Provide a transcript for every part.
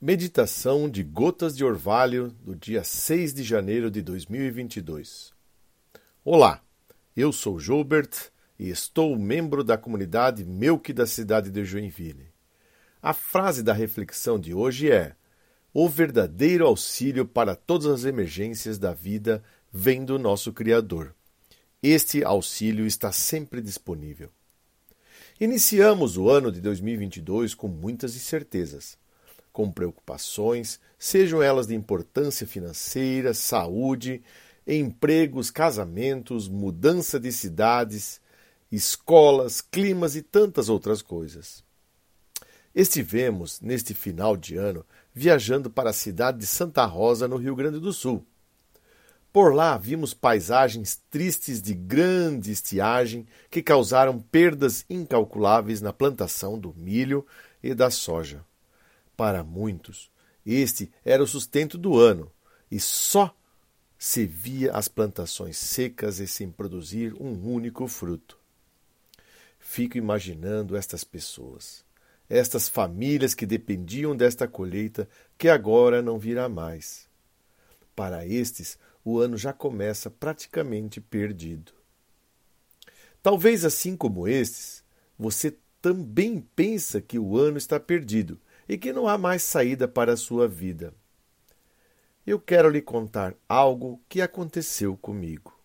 Meditação de Gotas de Orvalho do dia 6 de janeiro de 2022. Olá, eu sou Gilbert e estou membro da comunidade Melk da cidade de Joinville. A frase da reflexão de hoje é: O verdadeiro auxílio para todas as emergências da vida vem do nosso Criador. Este auxílio está sempre disponível. Iniciamos o ano de 2022 com muitas incertezas com preocupações, sejam elas de importância financeira, saúde, empregos, casamentos, mudança de cidades, escolas, climas e tantas outras coisas. Estivemos, neste final de ano, viajando para a cidade de Santa Rosa, no Rio Grande do Sul. Por lá vimos paisagens tristes de grande estiagem que causaram perdas incalculáveis na plantação do milho e da soja. Para muitos, este era o sustento do ano, e só se via as plantações secas e sem produzir um único fruto. Fico imaginando estas pessoas, estas famílias que dependiam desta colheita que agora não virá mais. Para estes, o ano já começa praticamente perdido. Talvez assim como estes, você também pensa que o ano está perdido e que não há mais saída para a sua vida. Eu quero lhe contar algo que aconteceu comigo.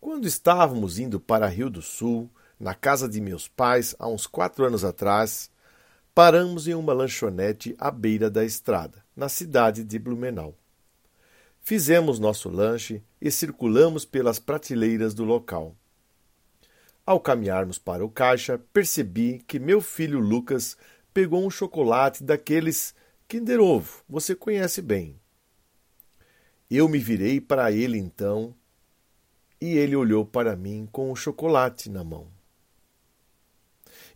Quando estávamos indo para Rio do Sul, na casa de meus pais, há uns quatro anos atrás, paramos em uma lanchonete à beira da estrada, na cidade de Blumenau. Fizemos nosso lanche e circulamos pelas prateleiras do local. Ao caminharmos para o caixa, percebi que meu filho Lucas pegou um chocolate daqueles Kinder Ovo, você conhece bem. Eu me virei para ele então, e ele olhou para mim com o chocolate na mão.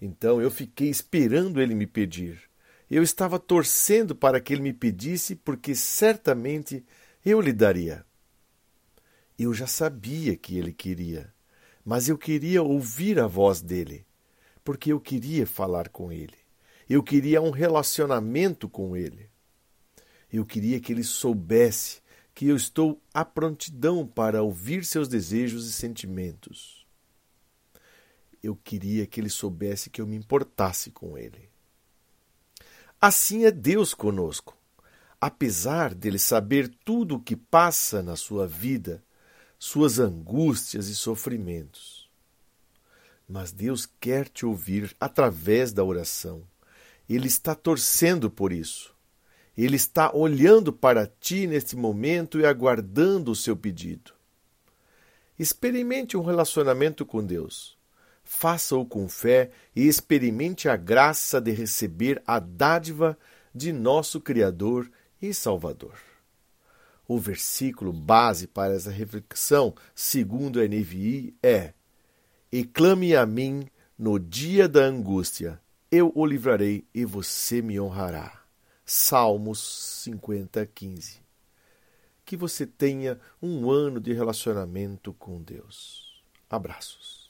Então eu fiquei esperando ele me pedir. Eu estava torcendo para que ele me pedisse, porque certamente eu lhe daria. Eu já sabia que ele queria, mas eu queria ouvir a voz dele, porque eu queria falar com ele. Eu queria um relacionamento com Ele. Eu queria que Ele soubesse que eu estou à prontidão para ouvir seus desejos e sentimentos. Eu queria que Ele soubesse que eu me importasse com Ele. Assim é Deus conosco. Apesar dele saber tudo o que passa na sua vida, suas angústias e sofrimentos. Mas Deus quer te ouvir através da oração ele está torcendo por isso. Ele está olhando para ti neste momento e aguardando o seu pedido. Experimente um relacionamento com Deus. Faça-o com fé e experimente a graça de receber a dádiva de nosso Criador e Salvador. O versículo base para essa reflexão, segundo a NVI, é: E clame a mim no dia da angústia, eu o livrarei e você me honrará. Salmos 50, 15. Que você tenha um ano de relacionamento com Deus. Abraços.